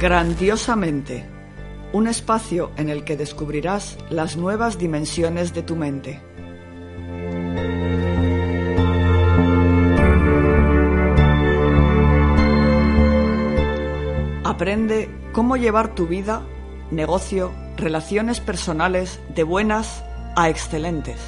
Grandiosamente, un espacio en el que descubrirás las nuevas dimensiones de tu mente. Aprende cómo llevar tu vida, negocio, relaciones personales de buenas a excelentes.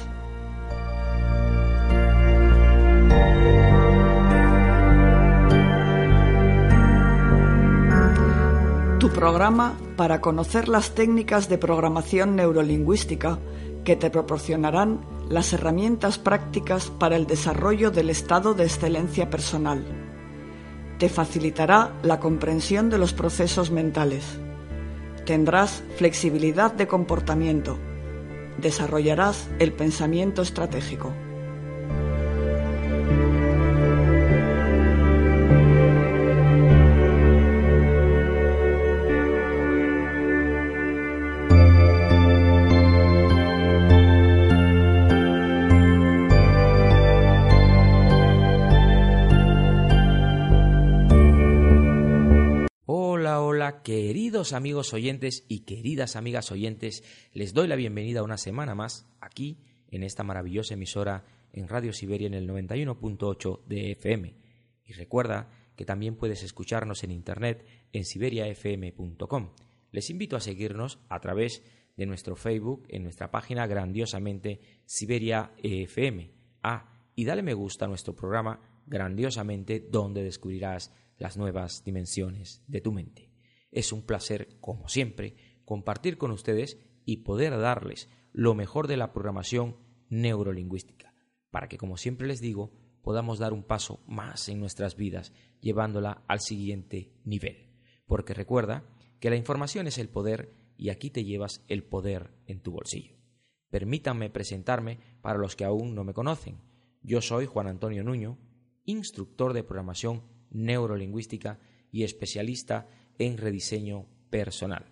Programa para conocer las técnicas de programación neurolingüística que te proporcionarán las herramientas prácticas para el desarrollo del estado de excelencia personal. Te facilitará la comprensión de los procesos mentales. Tendrás flexibilidad de comportamiento. Desarrollarás el pensamiento estratégico. Queridos amigos oyentes y queridas amigas oyentes, les doy la bienvenida una semana más aquí en esta maravillosa emisora en Radio Siberia en el 91.8 de FM. Y recuerda que también puedes escucharnos en internet en siberiafm.com. Les invito a seguirnos a través de nuestro Facebook en nuestra página grandiosamente Siberia FM. Ah, y dale me gusta a nuestro programa grandiosamente donde descubrirás las nuevas dimensiones de tu mente. Es un placer, como siempre, compartir con ustedes y poder darles lo mejor de la programación neurolingüística, para que, como siempre les digo, podamos dar un paso más en nuestras vidas, llevándola al siguiente nivel. Porque recuerda que la información es el poder y aquí te llevas el poder en tu bolsillo. Permítanme presentarme para los que aún no me conocen. Yo soy Juan Antonio Nuño, instructor de programación neurolingüística y especialista en rediseño personal.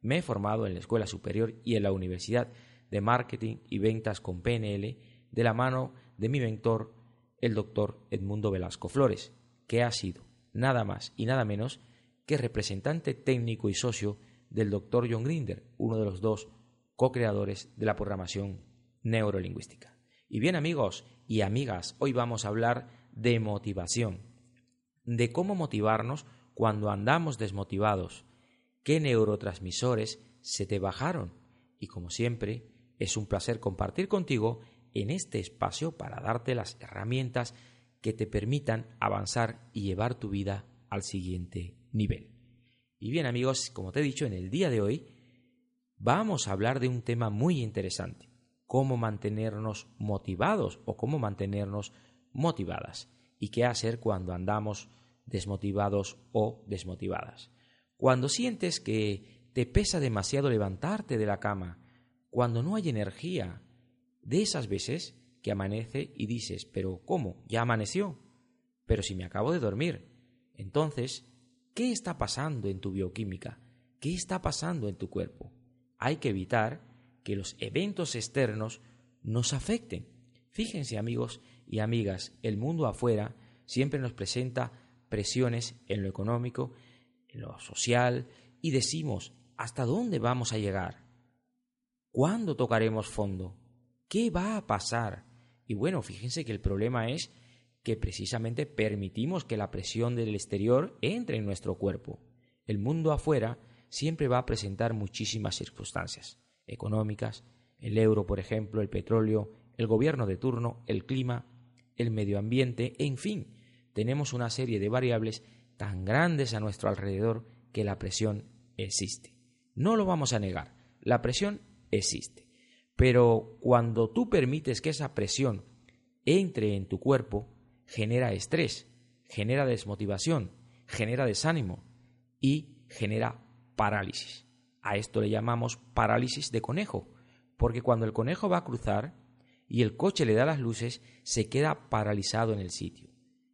Me he formado en la Escuela Superior y en la Universidad de Marketing y Ventas con PNL de la mano de mi mentor, el doctor Edmundo Velasco Flores, que ha sido nada más y nada menos que representante técnico y socio del doctor John Grinder, uno de los dos co-creadores de la programación neurolingüística. Y bien amigos y amigas, hoy vamos a hablar de motivación, de cómo motivarnos cuando andamos desmotivados, qué neurotransmisores se te bajaron. Y como siempre, es un placer compartir contigo en este espacio para darte las herramientas que te permitan avanzar y llevar tu vida al siguiente nivel. Y bien amigos, como te he dicho, en el día de hoy vamos a hablar de un tema muy interesante, cómo mantenernos motivados o cómo mantenernos motivadas y qué hacer cuando andamos desmotivados o desmotivadas. Cuando sientes que te pesa demasiado levantarte de la cama, cuando no hay energía, de esas veces que amanece y dices, pero ¿cómo? Ya amaneció. Pero si me acabo de dormir. Entonces, ¿qué está pasando en tu bioquímica? ¿Qué está pasando en tu cuerpo? Hay que evitar que los eventos externos nos afecten. Fíjense amigos y amigas, el mundo afuera siempre nos presenta presiones en lo económico, en lo social, y decimos, ¿hasta dónde vamos a llegar? ¿Cuándo tocaremos fondo? ¿Qué va a pasar? Y bueno, fíjense que el problema es que precisamente permitimos que la presión del exterior entre en nuestro cuerpo. El mundo afuera siempre va a presentar muchísimas circunstancias económicas, el euro, por ejemplo, el petróleo, el gobierno de turno, el clima, el medio ambiente, en fin, tenemos una serie de variables tan grandes a nuestro alrededor que la presión existe. No lo vamos a negar, la presión existe. Pero cuando tú permites que esa presión entre en tu cuerpo, genera estrés, genera desmotivación, genera desánimo y genera parálisis. A esto le llamamos parálisis de conejo, porque cuando el conejo va a cruzar y el coche le da las luces, se queda paralizado en el sitio.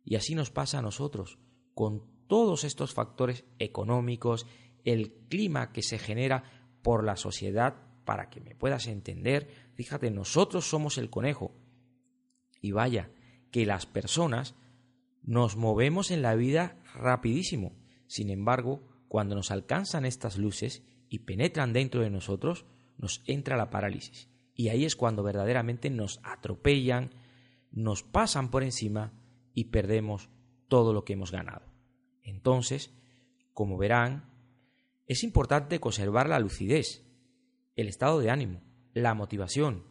Y así nos pasa a nosotros, con todos estos factores económicos, el clima que se genera por la sociedad, para que me puedas entender, fíjate, nosotros somos el conejo. Y vaya, que las personas nos movemos en la vida rapidísimo. Sin embargo, cuando nos alcanzan estas luces y penetran dentro de nosotros, nos entra la parálisis. Y ahí es cuando verdaderamente nos atropellan, nos pasan por encima y perdemos todo lo que hemos ganado. Entonces, como verán, es importante conservar la lucidez, el estado de ánimo, la motivación.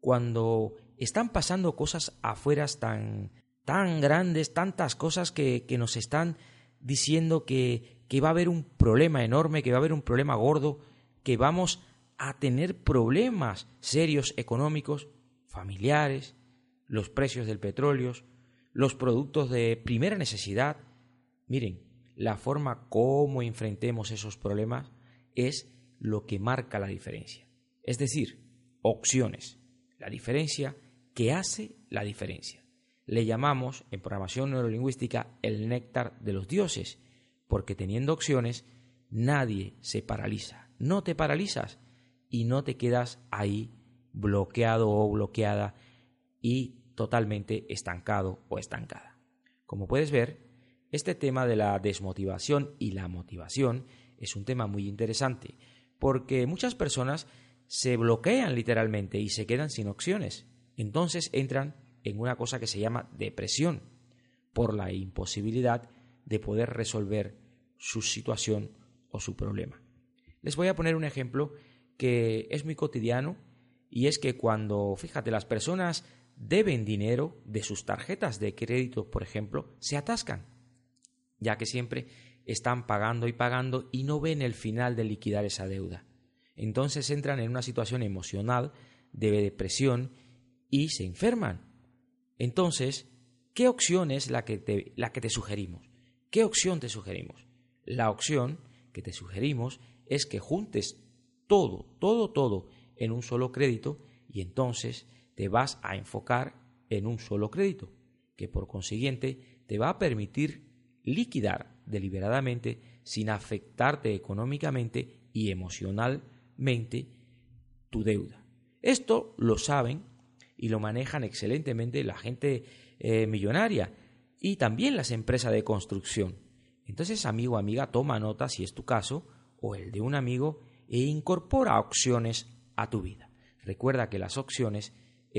Cuando están pasando cosas afuera tan, tan grandes, tantas cosas que, que nos están diciendo que, que va a haber un problema enorme, que va a haber un problema gordo, que vamos a tener problemas serios económicos, familiares, los precios del petróleo, los productos de primera necesidad. Miren, la forma como enfrentemos esos problemas es lo que marca la diferencia. Es decir, opciones. La diferencia que hace la diferencia. Le llamamos en programación neurolingüística el néctar de los dioses, porque teniendo opciones nadie se paraliza. No te paralizas y no te quedas ahí bloqueado o bloqueada y totalmente estancado o estancada. Como puedes ver, este tema de la desmotivación y la motivación es un tema muy interesante, porque muchas personas se bloquean literalmente y se quedan sin opciones. Entonces entran en una cosa que se llama depresión, por la imposibilidad de poder resolver su situación o su problema. Les voy a poner un ejemplo que es muy cotidiano y es que cuando, fíjate, las personas deben dinero de sus tarjetas de crédito, por ejemplo, se atascan, ya que siempre están pagando y pagando y no ven el final de liquidar esa deuda. Entonces entran en una situación emocional de depresión y se enferman. Entonces, ¿qué opción es la que te, la que te sugerimos? ¿Qué opción te sugerimos? La opción que te sugerimos es que juntes todo, todo, todo en un solo crédito y entonces te vas a enfocar en un solo crédito, que por consiguiente te va a permitir liquidar deliberadamente sin afectarte económicamente y emocionalmente tu deuda. Esto lo saben y lo manejan excelentemente la gente eh, millonaria y también las empresas de construcción. Entonces, amigo, amiga, toma nota si es tu caso o el de un amigo e incorpora opciones a tu vida. Recuerda que las opciones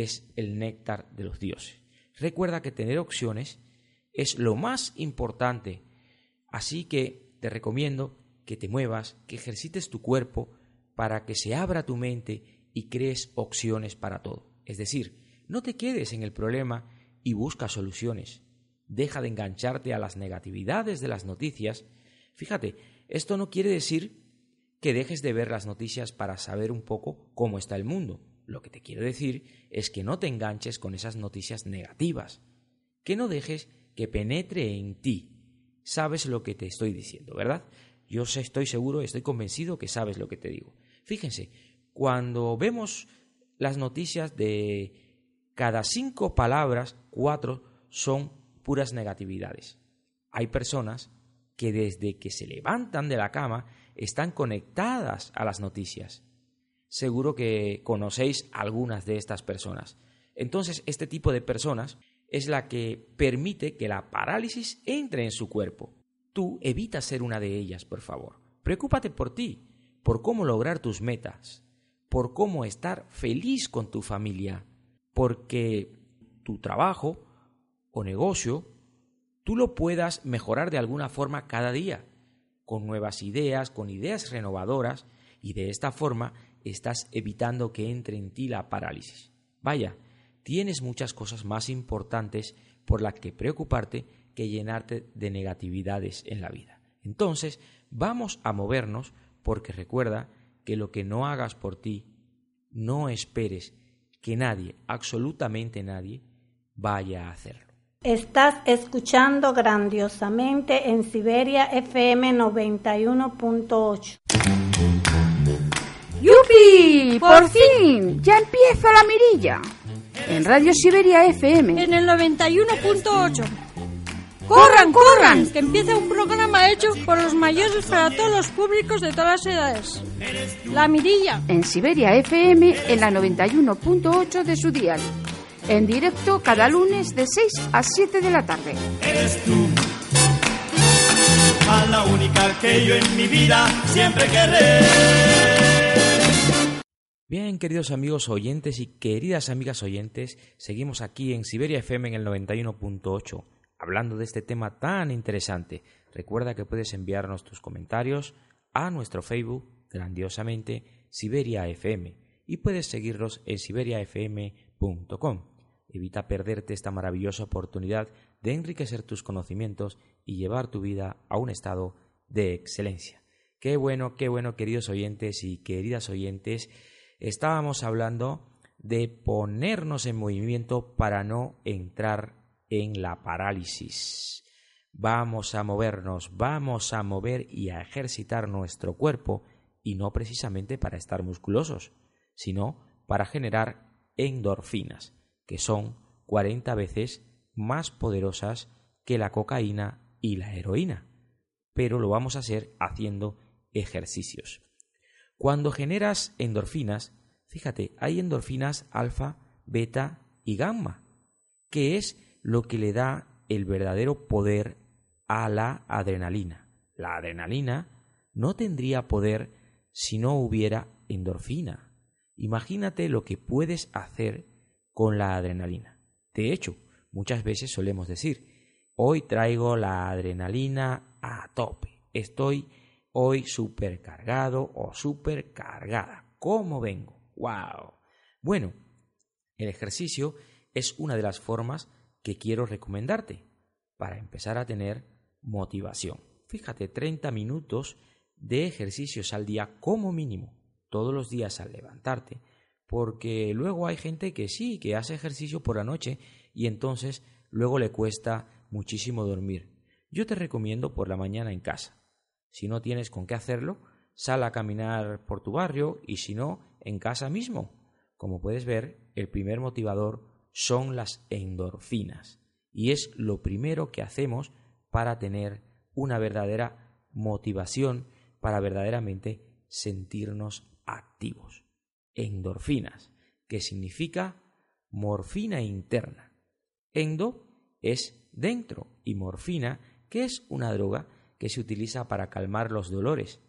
es el néctar de los dioses. Recuerda que tener opciones es lo más importante. Así que te recomiendo que te muevas, que ejercites tu cuerpo para que se abra tu mente y crees opciones para todo. Es decir, no te quedes en el problema y busca soluciones. Deja de engancharte a las negatividades de las noticias. Fíjate, esto no quiere decir que dejes de ver las noticias para saber un poco cómo está el mundo. Lo que te quiero decir es que no te enganches con esas noticias negativas, que no dejes que penetre en ti. Sabes lo que te estoy diciendo, ¿verdad? Yo estoy seguro, estoy convencido que sabes lo que te digo. Fíjense, cuando vemos las noticias de cada cinco palabras, cuatro son puras negatividades. Hay personas que desde que se levantan de la cama están conectadas a las noticias. Seguro que conocéis algunas de estas personas. Entonces, este tipo de personas es la que permite que la parálisis entre en su cuerpo. Tú evita ser una de ellas, por favor. Preocúpate por ti, por cómo lograr tus metas, por cómo estar feliz con tu familia, porque tu trabajo o negocio tú lo puedas mejorar de alguna forma cada día con nuevas ideas, con ideas renovadoras, y de esta forma estás evitando que entre en ti la parálisis. Vaya, tienes muchas cosas más importantes por las que preocuparte que llenarte de negatividades en la vida. Entonces, vamos a movernos porque recuerda que lo que no hagas por ti, no esperes que nadie, absolutamente nadie, vaya a hacerlo. Estás escuchando grandiosamente en Siberia FM 91.8. ¡Yupi! ¡Por fin! ¡Ya empieza la mirilla! En Radio Siberia FM. En el 91.8. ¡Corran, corran! Que empieza un programa hecho por los mayores para todos los públicos de todas las edades. La Mirilla. En Siberia FM en la 91.8 de su dial. En directo cada lunes de 6 a 7 de la tarde. Eres tú. A la única que yo en mi vida siempre querré. Bien, queridos amigos oyentes y queridas amigas oyentes, seguimos aquí en Siberia FM en el 91.8 hablando de este tema tan interesante. Recuerda que puedes enviarnos tus comentarios a nuestro Facebook, grandiosamente, Siberia FM, y puedes seguirnos en siberiafm.com. Evita perderte esta maravillosa oportunidad de enriquecer tus conocimientos y llevar tu vida a un estado de excelencia. Qué bueno, qué bueno, queridos oyentes y queridas oyentes. Estábamos hablando de ponernos en movimiento para no entrar en la parálisis. Vamos a movernos, vamos a mover y a ejercitar nuestro cuerpo y no precisamente para estar musculosos, sino para generar endorfinas, que son 40 veces más poderosas que la cocaína y la heroína. Pero lo vamos a hacer haciendo ejercicios. Cuando generas endorfinas, fíjate, hay endorfinas alfa, beta y gamma, que es lo que le da el verdadero poder a la adrenalina. La adrenalina no tendría poder si no hubiera endorfina. Imagínate lo que puedes hacer con la adrenalina. De hecho, muchas veces solemos decir, hoy traigo la adrenalina a tope, estoy hoy supercargado o supercargada. ¿Cómo vengo? ¡Wow! Bueno, el ejercicio es una de las formas que quiero recomendarte para empezar a tener motivación. Fíjate, 30 minutos de ejercicios al día como mínimo, todos los días al levantarte, porque luego hay gente que sí, que hace ejercicio por la noche y entonces luego le cuesta muchísimo dormir. Yo te recomiendo por la mañana en casa. Si no tienes con qué hacerlo, sal a caminar por tu barrio y si no, en casa mismo. Como puedes ver, el primer motivador son las endorfinas y es lo primero que hacemos para tener una verdadera motivación, para verdaderamente sentirnos activos. Endorfinas, que significa morfina interna. Endo es dentro y morfina, que es una droga que se utiliza para calmar los dolores.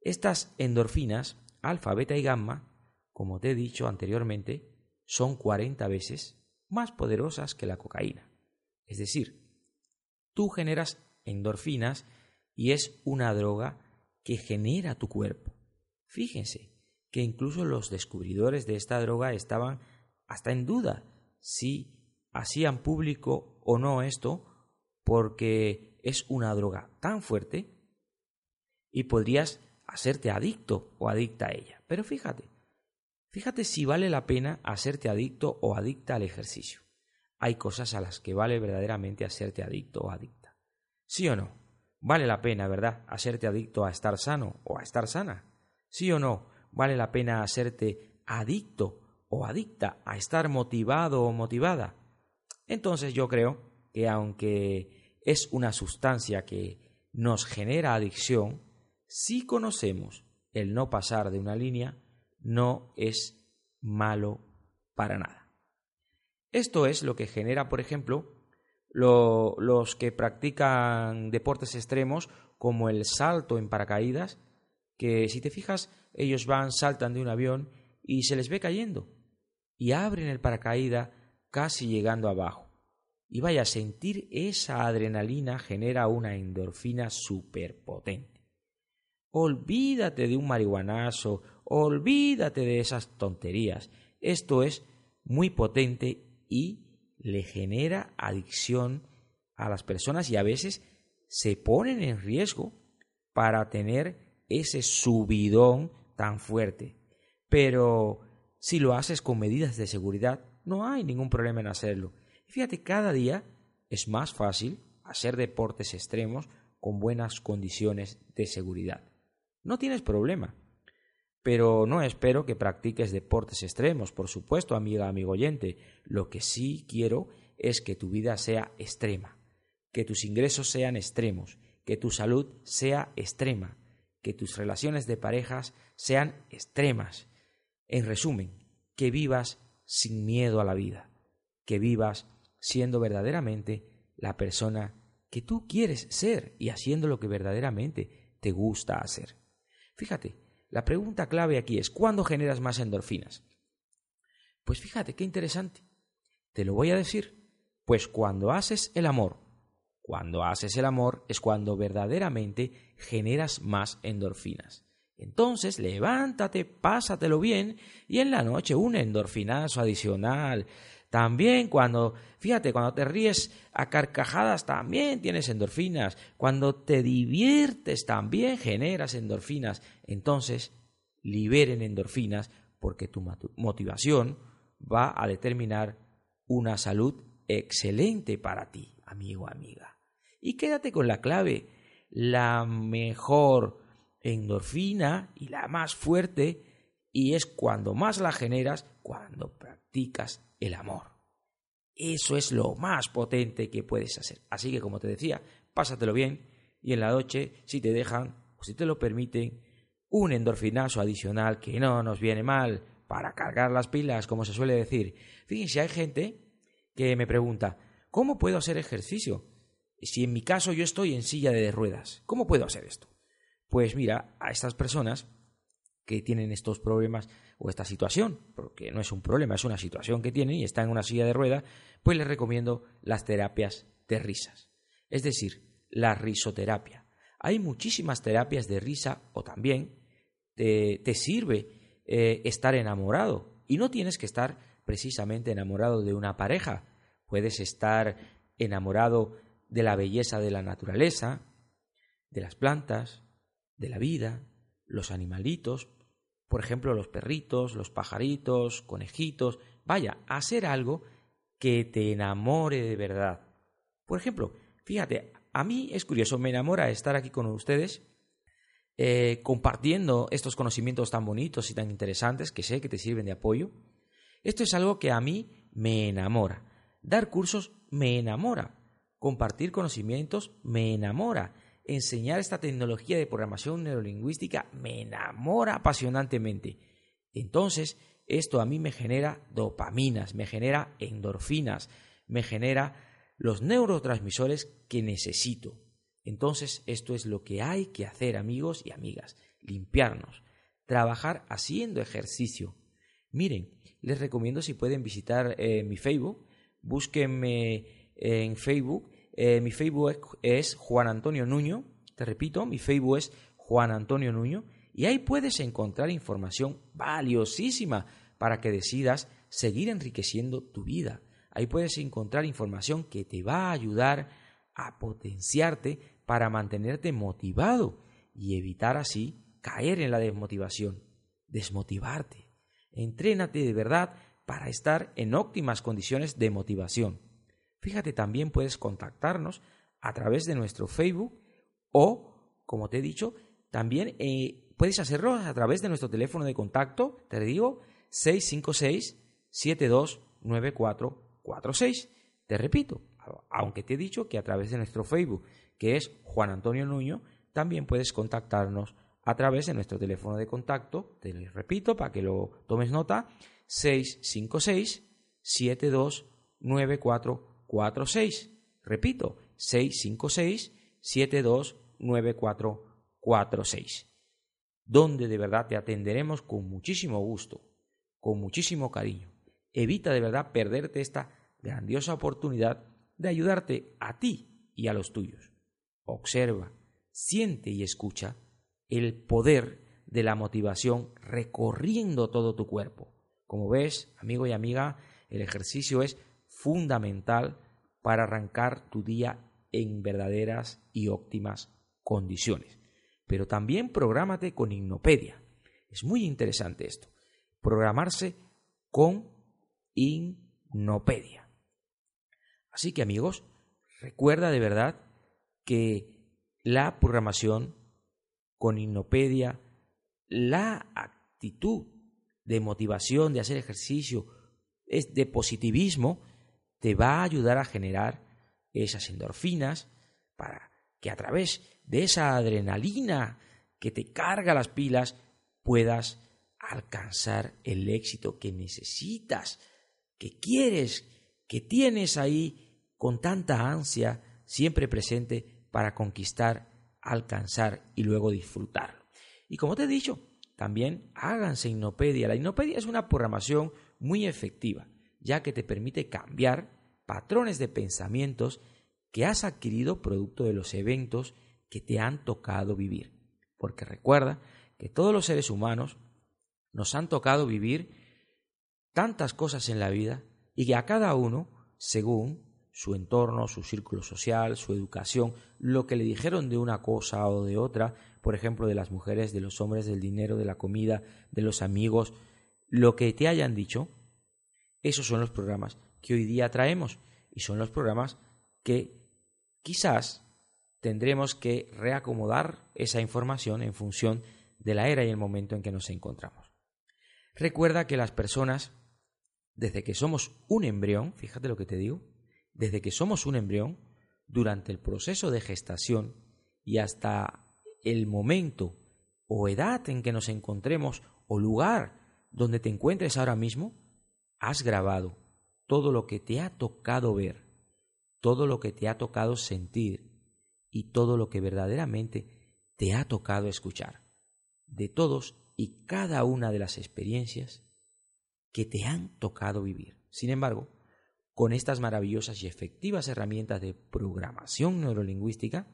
Estas endorfinas, alfa, beta y gamma, como te he dicho anteriormente, son 40 veces más poderosas que la cocaína. Es decir, tú generas endorfinas y es una droga que genera tu cuerpo. Fíjense que incluso los descubridores de esta droga estaban hasta en duda si hacían público o no esto porque es una droga tan fuerte y podrías hacerte adicto o adicta a ella. Pero fíjate, Fíjate si vale la pena hacerte adicto o adicta al ejercicio. Hay cosas a las que vale verdaderamente hacerte adicto o adicta. ¿Sí o no? Vale la pena, ¿verdad? Hacerte adicto a estar sano o a estar sana. ¿Sí o no? Vale la pena hacerte adicto o adicta a estar motivado o motivada. Entonces yo creo que aunque es una sustancia que nos genera adicción, si conocemos el no pasar de una línea, no es malo para nada. Esto es lo que genera, por ejemplo, los que practican deportes extremos como el salto en paracaídas, que si te fijas, ellos van, saltan de un avión y se les ve cayendo y abren el paracaídas casi llegando abajo. Y vaya, sentir esa adrenalina genera una endorfina superpotente. Olvídate de un marihuanazo Olvídate de esas tonterías. Esto es muy potente y le genera adicción a las personas y a veces se ponen en riesgo para tener ese subidón tan fuerte. Pero si lo haces con medidas de seguridad, no hay ningún problema en hacerlo. Fíjate, cada día es más fácil hacer deportes extremos con buenas condiciones de seguridad. No tienes problema. Pero no espero que practiques deportes extremos, por supuesto, amiga, amigo oyente. Lo que sí quiero es que tu vida sea extrema, que tus ingresos sean extremos, que tu salud sea extrema, que tus relaciones de parejas sean extremas. En resumen, que vivas sin miedo a la vida, que vivas siendo verdaderamente la persona que tú quieres ser y haciendo lo que verdaderamente te gusta hacer. Fíjate, la pregunta clave aquí es, ¿cuándo generas más endorfinas? Pues fíjate, qué interesante. Te lo voy a decir. Pues cuando haces el amor. Cuando haces el amor es cuando verdaderamente generas más endorfinas. Entonces, levántate, pásatelo bien y en la noche un endorfinazo adicional. También cuando, fíjate, cuando te ríes a carcajadas también tienes endorfinas. Cuando te diviertes también generas endorfinas. Entonces, liberen endorfinas porque tu motivación va a determinar una salud excelente para ti, amigo, amiga. Y quédate con la clave, la mejor endorfina y la más fuerte, y es cuando más la generas cuando practicas el amor. Eso es lo más potente que puedes hacer. Así que, como te decía, pásatelo bien y en la noche, si te dejan o si te lo permiten, un endorfinazo adicional que no nos viene mal para cargar las pilas, como se suele decir. Fíjense, hay gente que me pregunta, ¿cómo puedo hacer ejercicio? Si en mi caso yo estoy en silla de ruedas, ¿cómo puedo hacer esto? Pues mira, a estas personas que tienen estos problemas o esta situación, porque no es un problema, es una situación que tienen y están en una silla de rueda, pues les recomiendo las terapias de risas, es decir, la risoterapia. Hay muchísimas terapias de risa o también te, sirve eh, estar enamorado. Y no tienes que estar precisamente enamorado de una pareja, puedes estar enamorado de la belleza de la naturaleza, de las plantas, de la vida, los animalitos, por ejemplo, los perritos, los pajaritos, conejitos, vaya, hacer algo que te enamore de verdad. Por ejemplo, fíjate, a mí es curioso, me enamora estar aquí con ustedes eh, compartiendo estos conocimientos tan bonitos y tan interesantes que sé que te sirven de apoyo. Esto es algo que a mí me enamora. Dar cursos me enamora. Compartir conocimientos me enamora enseñar esta tecnología de programación neurolingüística me enamora apasionantemente. Entonces, esto a mí me genera dopaminas, me genera endorfinas, me genera los neurotransmisores que necesito. Entonces, esto es lo que hay que hacer, amigos y amigas, limpiarnos, trabajar haciendo ejercicio. Miren, les recomiendo si pueden visitar eh, mi Facebook, búsquenme en Facebook eh, mi Facebook es Juan Antonio Nuño. Te repito, mi Facebook es Juan Antonio Nuño. Y ahí puedes encontrar información valiosísima para que decidas seguir enriqueciendo tu vida. Ahí puedes encontrar información que te va a ayudar a potenciarte para mantenerte motivado y evitar así caer en la desmotivación, desmotivarte. Entrénate de verdad para estar en óptimas condiciones de motivación. Fíjate, también puedes contactarnos a través de nuestro Facebook o, como te he dicho, también eh, puedes hacerlo a través de nuestro teléfono de contacto, te digo, 656-729446. Te repito, aunque te he dicho que a través de nuestro Facebook, que es Juan Antonio Nuño, también puedes contactarnos a través de nuestro teléfono de contacto, te lo repito para que lo tomes nota, 656 729446 46. Repito, 656-729446. Donde de verdad te atenderemos con muchísimo gusto, con muchísimo cariño. Evita de verdad perderte esta grandiosa oportunidad de ayudarte a ti y a los tuyos. Observa, siente y escucha el poder de la motivación recorriendo todo tu cuerpo. Como ves, amigo y amiga, el ejercicio es fundamental para arrancar tu día en verdaderas y óptimas condiciones. Pero también prográmate con Hipnopedia. Es muy interesante esto. Programarse con Innopedia. Así que amigos, recuerda de verdad que la programación con Innopedia, la actitud de motivación, de hacer ejercicio, es de positivismo, te va a ayudar a generar esas endorfinas para que a través de esa adrenalina que te carga las pilas puedas alcanzar el éxito que necesitas, que quieres, que tienes ahí con tanta ansia siempre presente para conquistar, alcanzar y luego disfrutarlo. Y como te he dicho, también háganse Innopedia. La Innopedia es una programación muy efectiva, ya que te permite cambiar patrones de pensamientos que has adquirido producto de los eventos que te han tocado vivir. Porque recuerda que todos los seres humanos nos han tocado vivir tantas cosas en la vida y que a cada uno, según su entorno, su círculo social, su educación, lo que le dijeron de una cosa o de otra, por ejemplo, de las mujeres, de los hombres, del dinero, de la comida, de los amigos, lo que te hayan dicho, esos son los programas que hoy día traemos y son los programas que quizás tendremos que reacomodar esa información en función de la era y el momento en que nos encontramos. Recuerda que las personas, desde que somos un embrión, fíjate lo que te digo, desde que somos un embrión, durante el proceso de gestación y hasta el momento o edad en que nos encontremos o lugar donde te encuentres ahora mismo, has grabado todo lo que te ha tocado ver, todo lo que te ha tocado sentir y todo lo que verdaderamente te ha tocado escuchar, de todos y cada una de las experiencias que te han tocado vivir. Sin embargo, con estas maravillosas y efectivas herramientas de programación neurolingüística,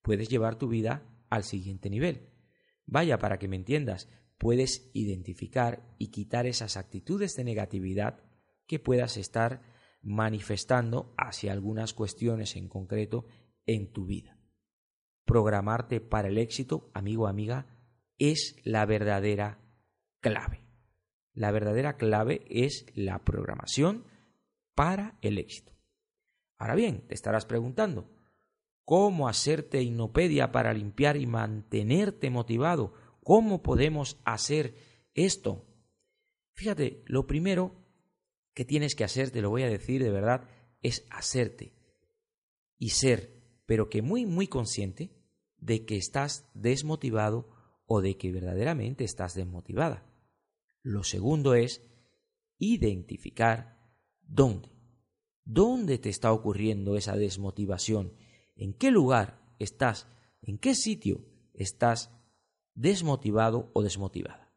puedes llevar tu vida al siguiente nivel. Vaya, para que me entiendas, puedes identificar y quitar esas actitudes de negatividad que puedas estar manifestando hacia algunas cuestiones en concreto en tu vida. Programarte para el éxito, amigo amiga, es la verdadera clave. La verdadera clave es la programación para el éxito. Ahora bien, te estarás preguntando, ¿cómo hacerte inopedia para limpiar y mantenerte motivado? ¿Cómo podemos hacer esto? Fíjate, lo primero que tienes que hacer, te lo voy a decir de verdad, es hacerte y ser, pero que muy, muy consciente de que estás desmotivado o de que verdaderamente estás desmotivada. Lo segundo es identificar ¿Dónde? ¿Dónde te está ocurriendo esa desmotivación? ¿En qué lugar estás? ¿En qué sitio estás desmotivado o desmotivada?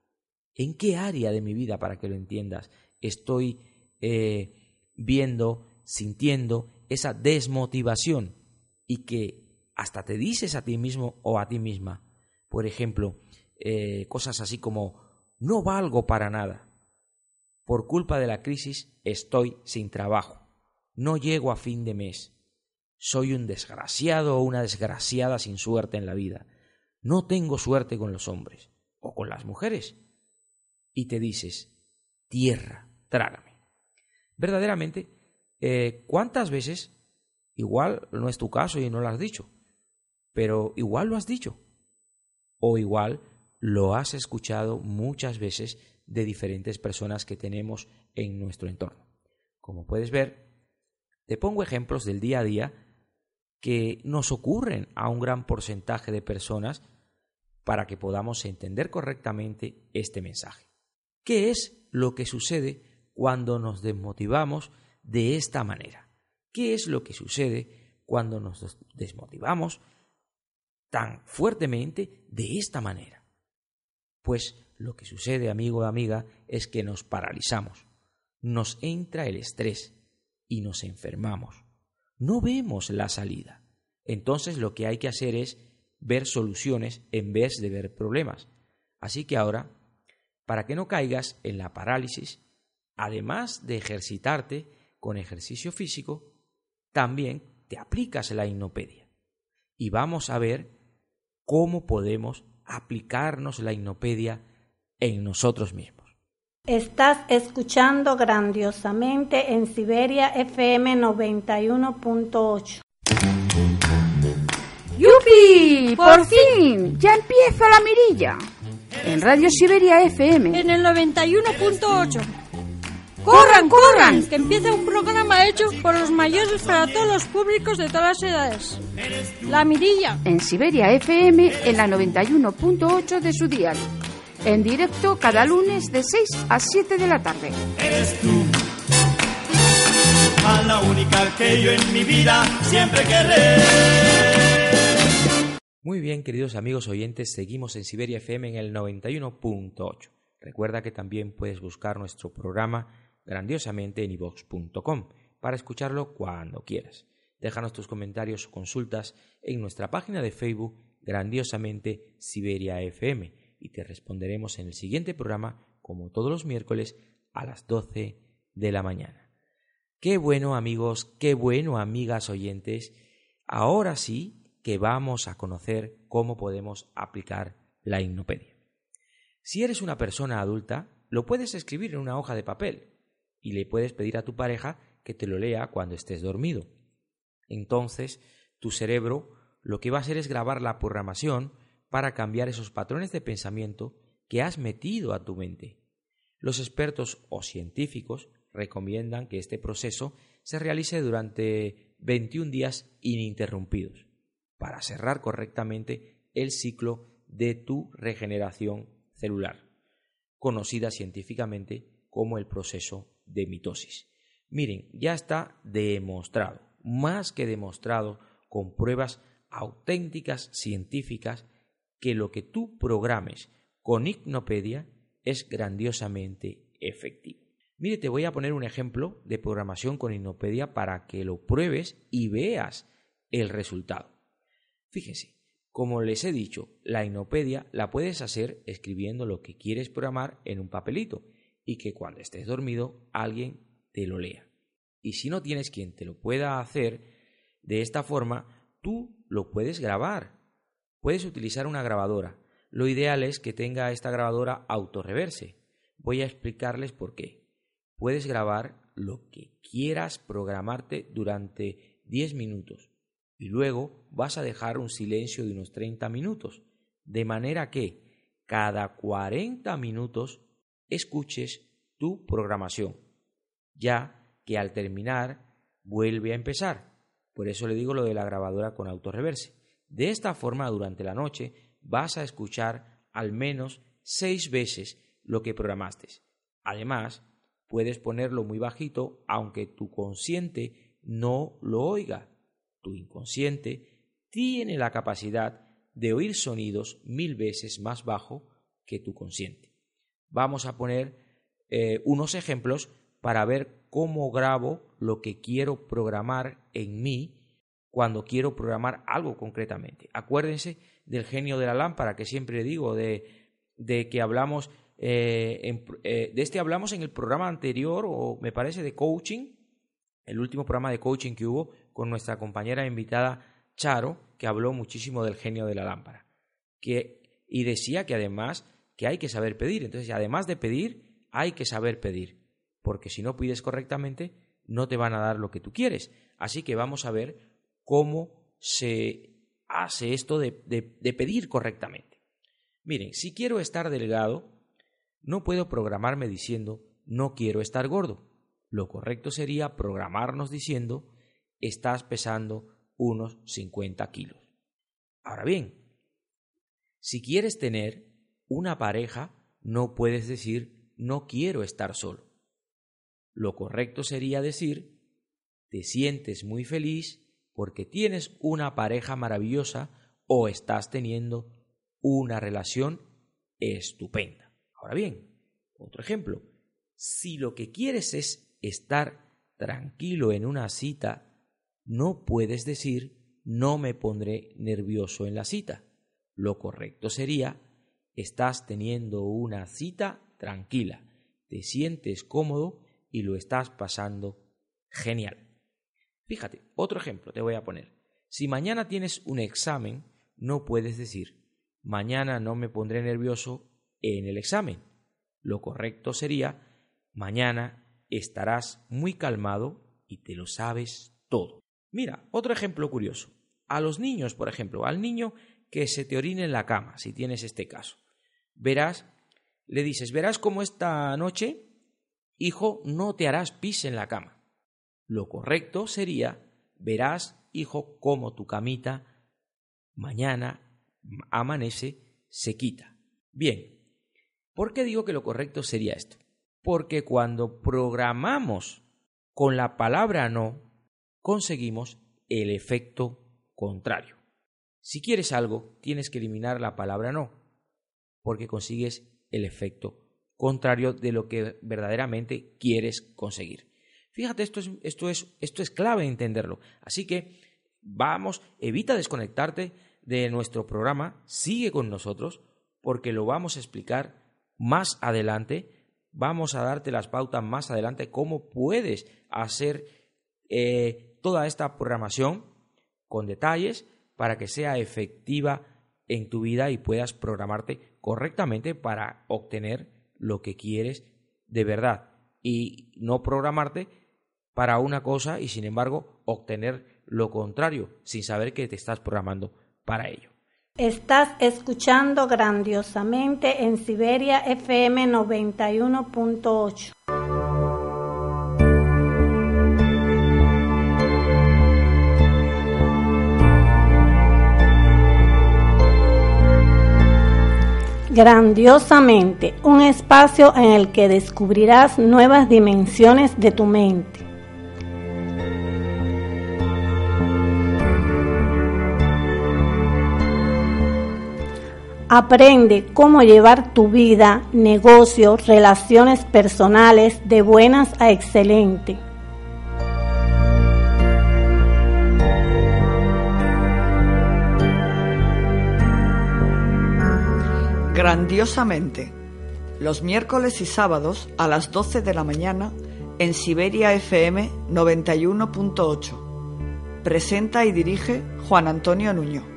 ¿En qué área de mi vida, para que lo entiendas, estoy eh, viendo, sintiendo esa desmotivación y que hasta te dices a ti mismo o a ti misma, por ejemplo, eh, cosas así como no valgo para nada, por culpa de la crisis estoy sin trabajo. No llego a fin de mes. Soy un desgraciado o una desgraciada sin suerte en la vida. No tengo suerte con los hombres o con las mujeres. Y te dices, tierra, trágame. Verdaderamente, eh, ¿cuántas veces? Igual no es tu caso y no lo has dicho, pero igual lo has dicho. O igual lo has escuchado muchas veces de diferentes personas que tenemos en nuestro entorno. Como puedes ver, te pongo ejemplos del día a día que nos ocurren a un gran porcentaje de personas para que podamos entender correctamente este mensaje. ¿Qué es lo que sucede cuando nos desmotivamos de esta manera? ¿Qué es lo que sucede cuando nos desmotivamos tan fuertemente de esta manera? Pues lo que sucede, amigo o amiga, es que nos paralizamos, nos entra el estrés y nos enfermamos. No vemos la salida. Entonces lo que hay que hacer es ver soluciones en vez de ver problemas. Así que ahora, para que no caigas en la parálisis, además de ejercitarte con ejercicio físico, también te aplicas la hipnopedia. Y vamos a ver cómo podemos aplicarnos la hipnopedia en nosotros mismos. Estás escuchando grandiosamente en Siberia FM 91.8. ¡Yupi! ¡Por fin! ¡Ya empieza la mirilla! En Radio Siberia FM. En el 91.8. ¡Corran, corran! Que empieza un programa hecho por los mayores para todos los públicos de todas las edades. La Mirilla. En Siberia FM en la 91.8 de su dial en directo cada lunes de 6 a 7 de la tarde. Eres tú, a la única que yo en mi vida siempre querré. Muy bien, queridos amigos oyentes, seguimos en Siberia FM en el 91.8. Recuerda que también puedes buscar nuestro programa grandiosamente en ivox.com para escucharlo cuando quieras. Déjanos tus comentarios o consultas en nuestra página de Facebook Grandiosamente Siberia FM y te responderemos en el siguiente programa, como todos los miércoles, a las 12 de la mañana. Qué bueno amigos, qué bueno amigas oyentes. Ahora sí que vamos a conocer cómo podemos aplicar la hipnopedia. Si eres una persona adulta, lo puedes escribir en una hoja de papel y le puedes pedir a tu pareja que te lo lea cuando estés dormido. Entonces, tu cerebro lo que va a hacer es grabar la programación para cambiar esos patrones de pensamiento que has metido a tu mente. Los expertos o científicos recomiendan que este proceso se realice durante 21 días ininterrumpidos para cerrar correctamente el ciclo de tu regeneración celular, conocida científicamente como el proceso de mitosis. Miren, ya está demostrado, más que demostrado, con pruebas auténticas científicas que lo que tú programes con Ignopedia es grandiosamente efectivo. Mire, te voy a poner un ejemplo de programación con Ignopedia para que lo pruebes y veas el resultado. Fíjense, como les he dicho, la Ignopedia la puedes hacer escribiendo lo que quieres programar en un papelito y que cuando estés dormido alguien te lo lea. Y si no tienes quien te lo pueda hacer de esta forma, tú lo puedes grabar Puedes utilizar una grabadora. Lo ideal es que tenga esta grabadora autorreverse. Voy a explicarles por qué. Puedes grabar lo que quieras programarte durante 10 minutos y luego vas a dejar un silencio de unos 30 minutos, de manera que cada 40 minutos escuches tu programación, ya que al terminar vuelve a empezar. Por eso le digo lo de la grabadora con autorreverse. De esta forma, durante la noche vas a escuchar al menos seis veces lo que programaste. Además, puedes ponerlo muy bajito aunque tu consciente no lo oiga. Tu inconsciente tiene la capacidad de oír sonidos mil veces más bajo que tu consciente. Vamos a poner eh, unos ejemplos para ver cómo grabo lo que quiero programar en mí cuando quiero programar algo concretamente. Acuérdense del genio de la lámpara que siempre digo, de, de que hablamos, eh, eh, de este hablamos en el programa anterior, o me parece de coaching, el último programa de coaching que hubo con nuestra compañera invitada Charo, que habló muchísimo del genio de la lámpara. Que, y decía que además que hay que saber pedir. Entonces, además de pedir, hay que saber pedir. Porque si no pides correctamente, no te van a dar lo que tú quieres. Así que vamos a ver cómo se hace esto de, pedir correctamente. Miren, si quiero estar delgado, no puedo programarme diciendo no quiero estar gordo. Lo correcto sería programarnos diciendo estás pesando unos 50 kilos. Ahora bien, si quieres tener una pareja, no puedes decir no quiero estar solo. Lo correcto sería decir te sientes muy feliz porque tienes una pareja maravillosa o estás teniendo una relación estupenda. Ahora bien, otro ejemplo, si lo que quieres es estar tranquilo en una cita, no puedes decir no me pondré nervioso en la cita. Lo correcto sería estás teniendo una cita tranquila, te sientes cómodo y lo estás pasando genial. Fíjate, otro ejemplo te voy a poner. Si mañana tienes un examen, no puedes decir, mañana no me pondré nervioso en el examen. Lo correcto sería, mañana estarás muy calmado y te lo sabes todo. Mira, otro ejemplo curioso. A los niños, por ejemplo, al niño que se te orine en la cama, si tienes este caso. Verás, le dices, verás cómo esta noche, hijo, no te harás pis en la cama. Lo correcto sería, verás, hijo, cómo tu camita mañana amanece, se quita. Bien, ¿por qué digo que lo correcto sería esto? Porque cuando programamos con la palabra no, conseguimos el efecto contrario. Si quieres algo, tienes que eliminar la palabra no, porque consigues el efecto contrario de lo que verdaderamente quieres conseguir. Fíjate, esto es, esto es, esto es clave entenderlo. Así que vamos, evita desconectarte de nuestro programa, sigue con nosotros, porque lo vamos a explicar más adelante. Vamos a darte las pautas más adelante, cómo puedes hacer eh, toda esta programación con detalles para que sea efectiva en tu vida y puedas programarte correctamente para obtener lo que quieres de verdad y no programarte para una cosa y sin embargo obtener lo contrario sin saber que te estás programando para ello. Estás escuchando grandiosamente en Siberia FM 91.8. Grandiosamente, un espacio en el que descubrirás nuevas dimensiones de tu mente. Aprende cómo llevar tu vida, negocios, relaciones personales de buenas a excelente. Grandiosamente, los miércoles y sábados a las 12 de la mañana en Siberia FM 91.8. Presenta y dirige Juan Antonio Nuño.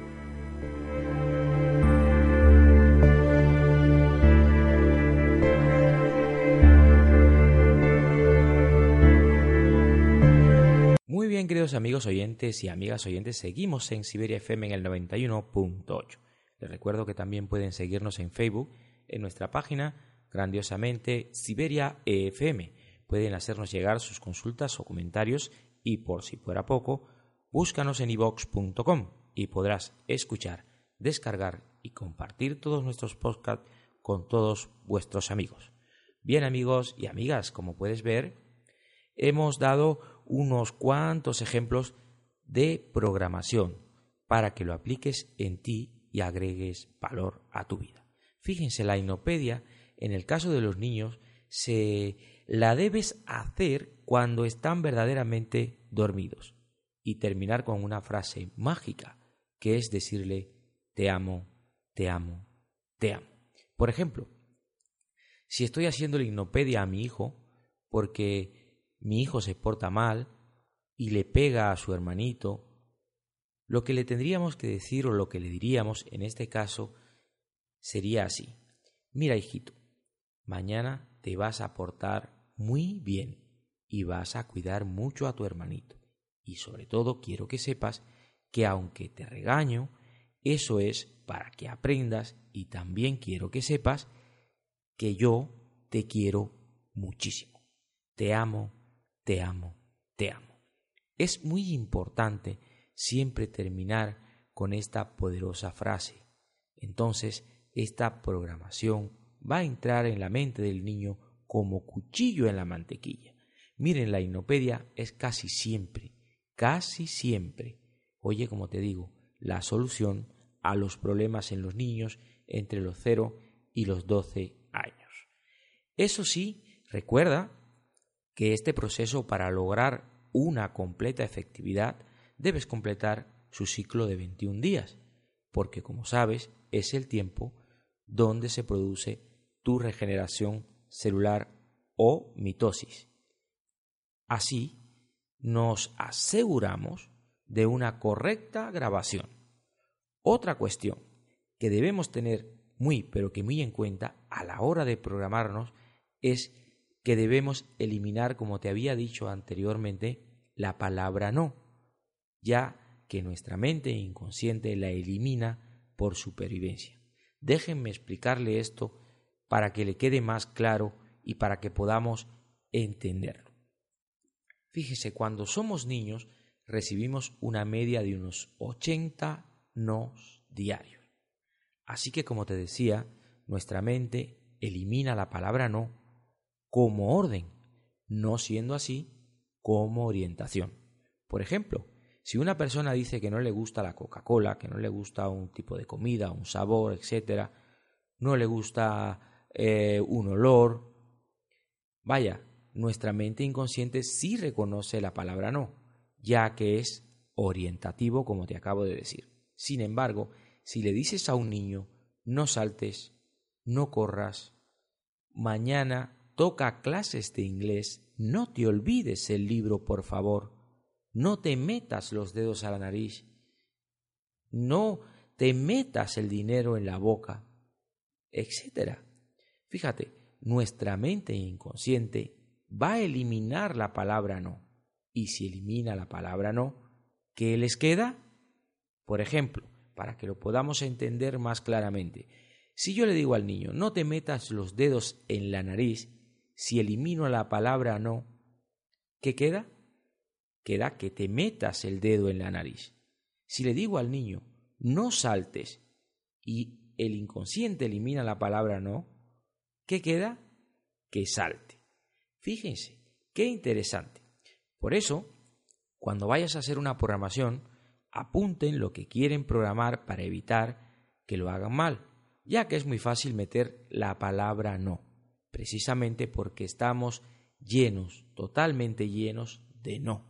queridos amigos oyentes y amigas oyentes, seguimos en Siberia FM en el 91.8. Les recuerdo que también pueden seguirnos en Facebook, en nuestra página, grandiosamente Siberia FM. Pueden hacernos llegar sus consultas o comentarios y por si fuera poco, búscanos en ivox.com y podrás escuchar, descargar y compartir todos nuestros podcasts con todos vuestros amigos. Bien amigos y amigas, como puedes ver, hemos dado unos cuantos ejemplos de programación para que lo apliques en ti y agregues valor a tu vida. Fíjense, la inopedia, en el caso de los niños, se la debes hacer cuando están verdaderamente dormidos y terminar con una frase mágica, que es decirle te amo, te amo, te amo. Por ejemplo, si estoy haciendo la hipnopedia a mi hijo porque mi hijo se porta mal y le pega a su hermanito, lo que le tendríamos que decir o lo que le diríamos en este caso sería así. Mira, hijito, mañana te vas a portar muy bien y vas a cuidar mucho a tu hermanito. Y sobre todo quiero que sepas que aunque te regaño, eso es para que aprendas y también quiero que sepas que yo te quiero muchísimo. Te amo te amo, te amo. Es muy importante siempre terminar con esta poderosa frase. Entonces, esta programación va a entrar en la mente del niño como cuchillo en la mantequilla. Miren, la hipnopedia es casi siempre, casi siempre, oye, como te digo, la solución a los problemas en los niños entre los 0 y los 12 años. Eso sí, recuerda que este proceso para lograr una completa efectividad debes completar su ciclo de 21 días, porque como sabes es el tiempo donde se produce tu regeneración celular o mitosis. Así, nos aseguramos de una correcta grabación. Otra cuestión que debemos tener muy, pero que muy en cuenta a la hora de programarnos es que debemos eliminar, como te había dicho anteriormente, la palabra no, ya que nuestra mente inconsciente la elimina por supervivencia. Déjenme explicarle esto para que le quede más claro y para que podamos entenderlo. Fíjese, cuando somos niños recibimos una media de unos 80 nos diarios. Así que, como te decía, nuestra mente elimina la palabra no como orden, no siendo así como orientación. Por ejemplo, si una persona dice que no le gusta la Coca-Cola, que no le gusta un tipo de comida, un sabor, etc., no le gusta eh, un olor, vaya, nuestra mente inconsciente sí reconoce la palabra no, ya que es orientativo, como te acabo de decir. Sin embargo, si le dices a un niño, no saltes, no corras, mañana toca clases de inglés, no te olvides el libro, por favor, no te metas los dedos a la nariz, no te metas el dinero en la boca, etc. Fíjate, nuestra mente inconsciente va a eliminar la palabra no. Y si elimina la palabra no, ¿qué les queda? Por ejemplo, para que lo podamos entender más claramente, si yo le digo al niño, no te metas los dedos en la nariz, si elimino la palabra no, ¿qué queda? Queda que te metas el dedo en la nariz. Si le digo al niño, no saltes, y el inconsciente elimina la palabra no, ¿qué queda? Que salte. Fíjense, qué interesante. Por eso, cuando vayas a hacer una programación, apunten lo que quieren programar para evitar que lo hagan mal, ya que es muy fácil meter la palabra no, precisamente porque estamos llenos, totalmente llenos de no.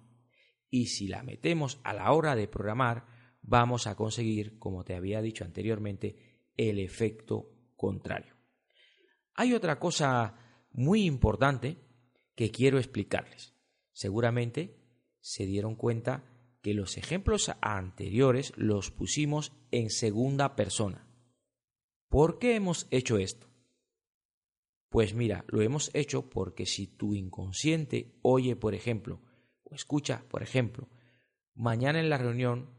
Y si la metemos a la hora de programar, vamos a conseguir, como te había dicho anteriormente, el efecto contrario. Hay otra cosa muy importante que quiero explicarles. Seguramente se dieron cuenta que los ejemplos anteriores los pusimos en segunda persona. ¿Por qué hemos hecho esto? Pues mira, lo hemos hecho porque si tu inconsciente oye, por ejemplo, escucha, por ejemplo, mañana en la reunión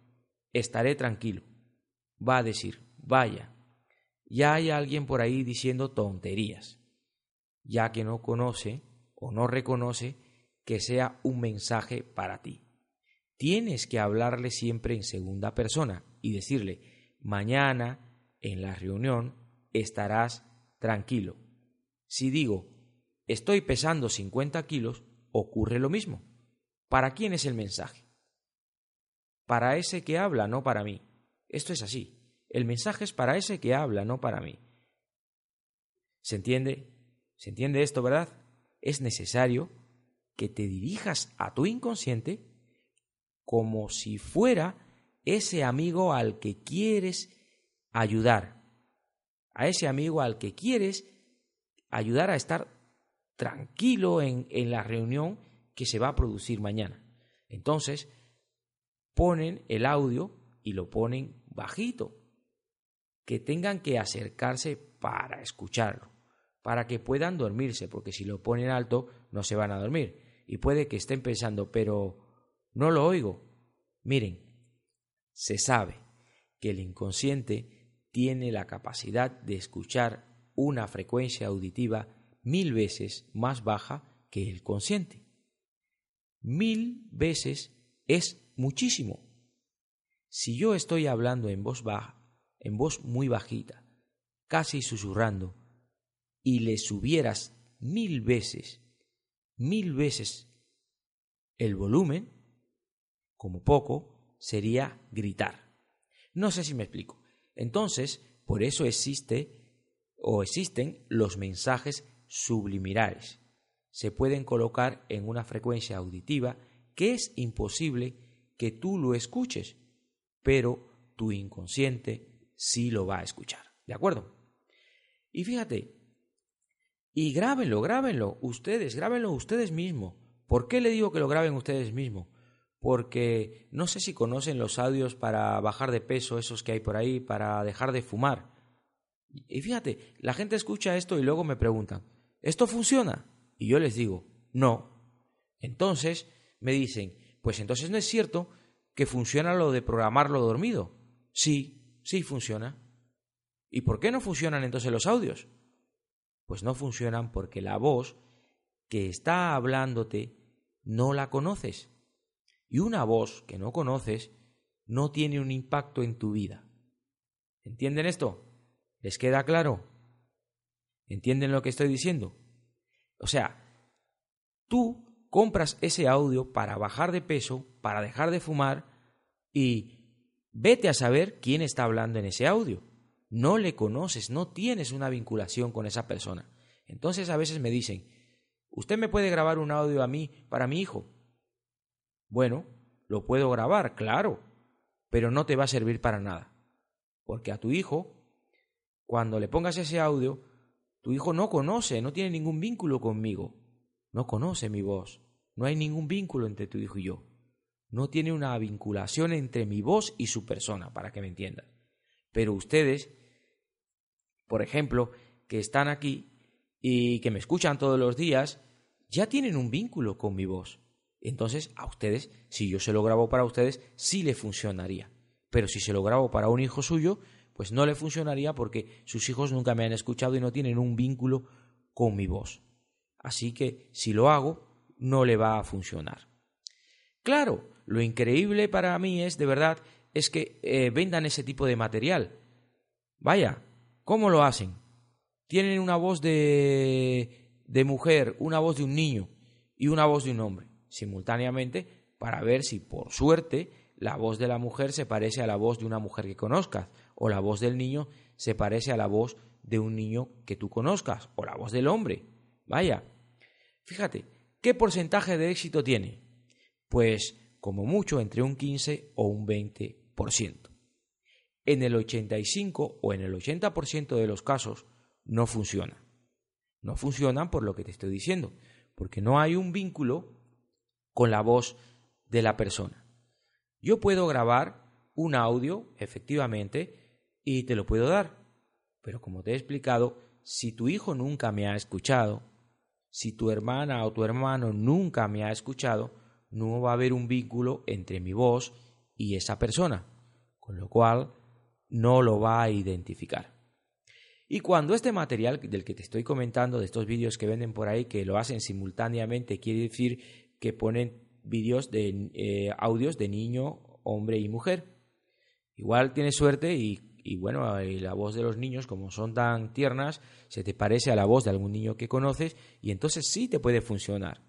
estaré tranquilo, va a decir, vaya, ya hay alguien por ahí diciendo tonterías, ya que no conoce o no reconoce que sea un mensaje para ti. Tienes que hablarle siempre en segunda persona y decirle, mañana en la reunión estarás tranquilo. Si digo, estoy pesando 50 kilos, ocurre lo mismo. ¿Para quién es el mensaje? Para ese que habla, no para mí. Esto es así. El mensaje es para ese que habla, no para mí. ¿Se entiende? ¿Se entiende esto, verdad? es necesario que te dirijas a tu inconsciente como si fuera ese amigo al que quieres ayudar, a ese amigo al que quieres ayudar a estar tranquilo en, la reunión que se va a producir mañana. Entonces, ponen el audio y lo ponen bajito, que tengan que acercarse para escucharlo para que puedan dormirse, porque si lo ponen alto no se van a dormir. Y puede que estén pensando, pero no lo oigo. Miren, se sabe que el inconsciente tiene la capacidad de escuchar una frecuencia auditiva mil veces más baja que el consciente. Mil veces es muchísimo. Si yo estoy hablando en voz baja, en voz muy bajita, casi susurrando, y le subieras mil veces, mil veces el volumen, como poco, sería gritar. No sé si me explico. Entonces, por eso existe o existen los mensajes subliminales. Se pueden colocar en una frecuencia auditiva que es imposible que tú lo escuches, pero tu inconsciente sí lo va a escuchar. ¿De acuerdo? Y fíjate, y grábenlo, grábenlo, ustedes, grábenlo ustedes mismos. ¿Por qué le digo que lo graben ustedes mismos? Porque no sé si conocen los audios para bajar de peso, esos que hay por ahí, para dejar de fumar. Y fíjate, la gente escucha esto y luego me preguntan, ¿esto funciona? Y yo les digo, no. Entonces me dicen, pues entonces no es cierto que funciona lo de programarlo dormido. Sí, sí funciona. ¿Y por qué no funcionan entonces los audios? Pues no funcionan porque la voz que está hablándote no la conoces. Y una voz que no conoces no tiene un impacto en tu vida. ¿Entienden esto? ¿Les queda claro? ¿Entienden lo que estoy diciendo? O sea, tú compras ese audio para bajar de peso, para dejar de fumar y vete a saber quién está hablando en ese audio. No le conoces, no tienes una vinculación con esa persona. Entonces a veces me dicen, ¿usted me puede grabar un audio a mí para mi hijo? Bueno, lo puedo grabar, claro, pero no te va a servir para nada. Porque a tu hijo, cuando le pongas ese audio, tu hijo no conoce, no tiene ningún vínculo conmigo, no conoce mi voz, no hay ningún vínculo entre tu hijo y yo, no tiene una vinculación entre mi voz y su persona, para que me entiendan. Pero ustedes, por ejemplo, que están aquí y que me escuchan todos los días, ya tienen un vínculo con mi voz. Entonces, a ustedes, si yo se lo grabo para ustedes, sí le funcionaría. Pero si se lo grabo para un hijo suyo, pues no le funcionaría porque sus hijos nunca me han escuchado y no tienen un vínculo con mi voz. Así que si lo hago, no le va a funcionar. Claro, lo increíble para mí es, de verdad, es que eh, vendan ese tipo de material. Vaya, ¿cómo lo hacen? Tienen una voz de, de mujer, una voz de un niño y una voz de un hombre, simultáneamente, para ver si por suerte la voz de la mujer se parece a la voz de una mujer que conozcas, o la voz del niño se parece a la voz de un niño que tú conozcas, o la voz del hombre. Vaya, fíjate, ¿qué porcentaje de éxito tiene? Pues como mucho entre un 15 o un 20%. En el 85 o en el 80% de los casos no funciona. No funcionan por lo que te estoy diciendo, porque no hay un vínculo con la voz de la persona. Yo puedo grabar un audio, efectivamente, y te lo puedo dar, pero como te he explicado, si tu hijo nunca me ha escuchado, si tu hermana o tu hermano nunca me ha escuchado, no va a haber un vínculo entre mi voz y esa persona, con lo cual no lo va a identificar. Y cuando este material del que te estoy comentando, de estos vídeos que venden por ahí, que lo hacen simultáneamente, quiere decir que ponen vídeos de eh, audios de niño, hombre y mujer. Igual tienes suerte y, y bueno, la voz de los niños, como son tan tiernas, se te parece a la voz de algún niño que conoces y entonces sí te puede funcionar.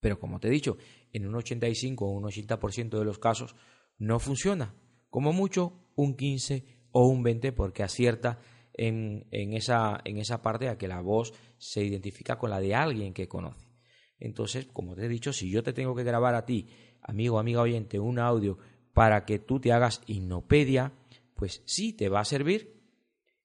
Pero como te he dicho, en un 85 o un 80% de los casos no funciona. Como mucho, un 15 o un 20 porque acierta en, en, esa, en esa parte a que la voz se identifica con la de alguien que conoce. Entonces, como te he dicho, si yo te tengo que grabar a ti, amigo, amiga oyente, un audio para que tú te hagas hipnopedia, pues sí te va a servir.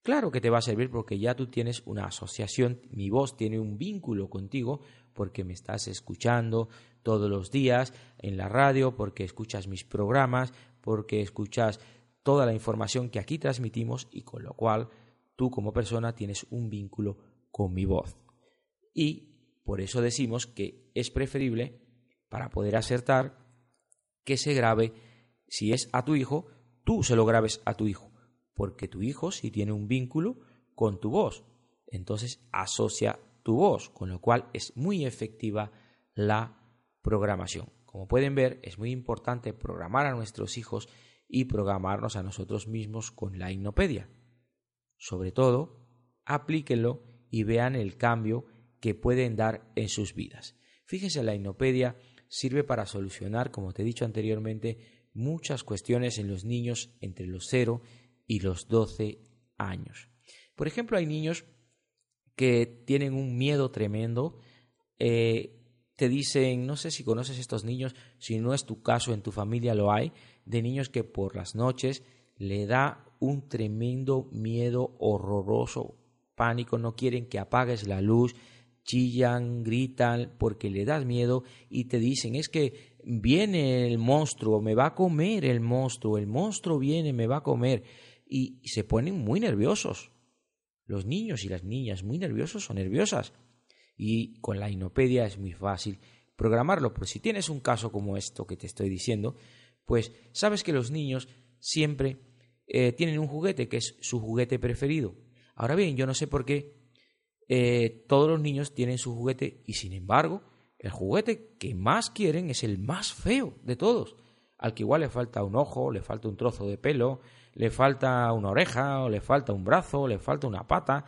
Claro que te va a servir porque ya tú tienes una asociación, mi voz tiene un vínculo contigo porque me estás escuchando todos los días en la radio, porque escuchas mis programas, porque escuchas toda la información que aquí transmitimos y con lo cual tú como persona tienes un vínculo con mi voz. Y por eso decimos que es preferible, para poder acertar, que se grabe, si es a tu hijo, tú se lo grabes a tu hijo, porque tu hijo sí tiene un vínculo con tu voz. Entonces asocia tu voz, con lo cual es muy efectiva la programación. Como pueden ver, es muy importante programar a nuestros hijos y programarnos a nosotros mismos con la hipnopedia. Sobre todo, aplíquenlo y vean el cambio que pueden dar en sus vidas. Fíjense, la hipnopedia sirve para solucionar, como te he dicho anteriormente, muchas cuestiones en los niños entre los 0 y los 12 años. Por ejemplo, hay niños que tienen un miedo tremendo, eh, te dicen, no sé si conoces estos niños, si no es tu caso, en tu familia lo hay, de niños que por las noches le da un tremendo miedo horroroso, pánico, no quieren que apagues la luz, chillan, gritan porque le das miedo y te dicen es que viene el monstruo, me va a comer el monstruo, el monstruo viene, me va a comer y, se ponen muy nerviosos. los niños y las niñas muy nerviosos o nerviosas. Y con la inopedia es muy fácil programarlo. Pero si tienes un caso como esto que te estoy diciendo, pues sabes que los niños siempre eh, tienen un juguete que es su juguete preferido. Ahora bien, yo no sé por qué eh, todos los niños tienen su juguete y sin embargo el juguete que más quieren es el más feo de todos, al que igual le falta un ojo, le falta un trozo de pelo, le falta una oreja, o le falta un brazo, le falta una pata.